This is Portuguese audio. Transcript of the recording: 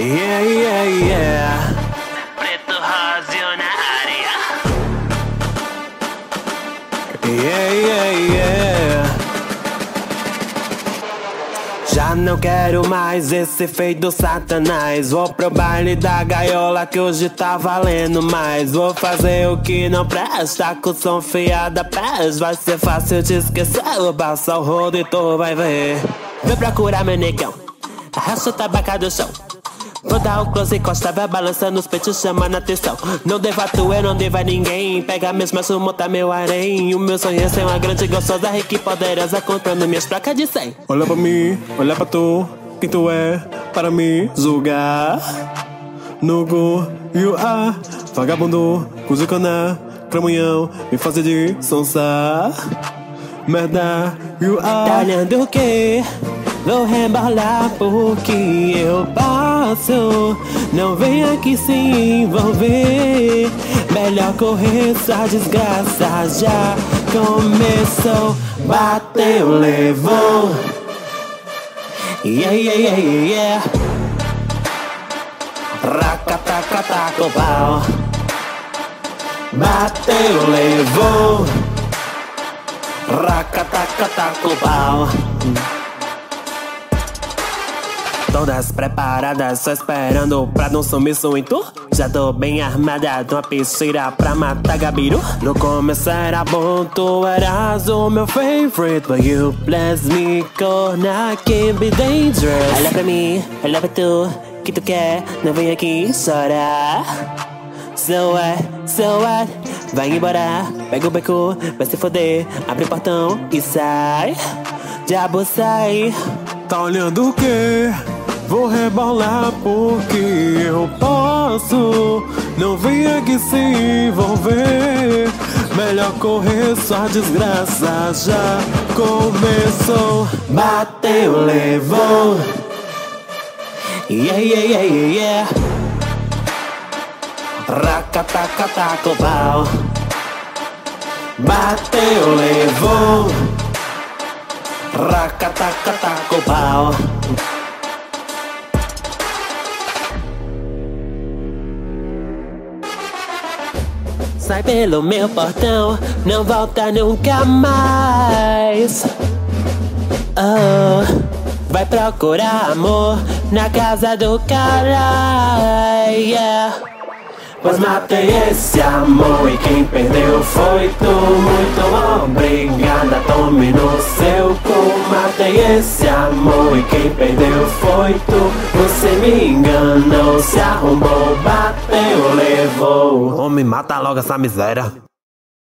Yeah, yeah, yeah. Preto Rosio na área. Yeah, yeah, yeah. Já não quero mais esse feito satanás. Vou pro baile da gaiola que hoje tá valendo mais. Vou fazer o que não presta com som fiada pés. Vai ser fácil te esquecer. Passa o rodo e tu vai ver. Vem procurar meu negão. Arrasta o tabaca do chão. Vou dar o close e costa, vai balançando os peitos, chamando atenção. Não devato eu, não deva ninguém. Pega mesmo, assumo, montar meu harém. O meu sonho é ser uma grande, gostosa, rica e poderosa, comprando minhas placas de 100. Olha pra mim, olha pra tu, quem tu é, para me julgar. Nugo, you are, vagabundo, cuzicana, cramunhão, me fazer de sonsa. Merda, you are. Tá olhando o quê? Vou rebolar porque eu posso. Não vem aqui se envolver. Melhor correr, essa desgraça já começou. Bateu, levou. Yeah, yeah, yeah, yeah, yeah. Racatacataca o pau. Bateu, levou. Racatacataca o pau. Todas preparadas, só esperando pra não sumir em tu. Já tô bem armada, tô uma picheira pra matar Gabiru. No começo era bom, tu eras o meu favorite. But you bless me, corna, can be dangerous. Olha pra mim, olha pra tu, que tu quer, não vem aqui chorar. So what, so what, vai embora, pega o beco, vai se foder, abre o portão e sai. Diabo sai. Tá olhando o quê? Vou rebolar porque eu posso. Não vem aqui se envolver. Melhor correr, sua desgraça já começou. Bateu, levou. Yeah, yeah, yeah, yeah, yeah. O pau. Bateu, levou. Racatacataca o pau. Sai pelo meu portão, não volta nunca mais. Oh, vai procurar amor na casa do cara. Yeah. Pois matei esse amor e quem perdeu foi tu. Muito obrigada, tome no Matei esse amor e quem perdeu foi tu. Você me enganou, se arrombou, bateu, levou. Homem, mata logo essa miséria.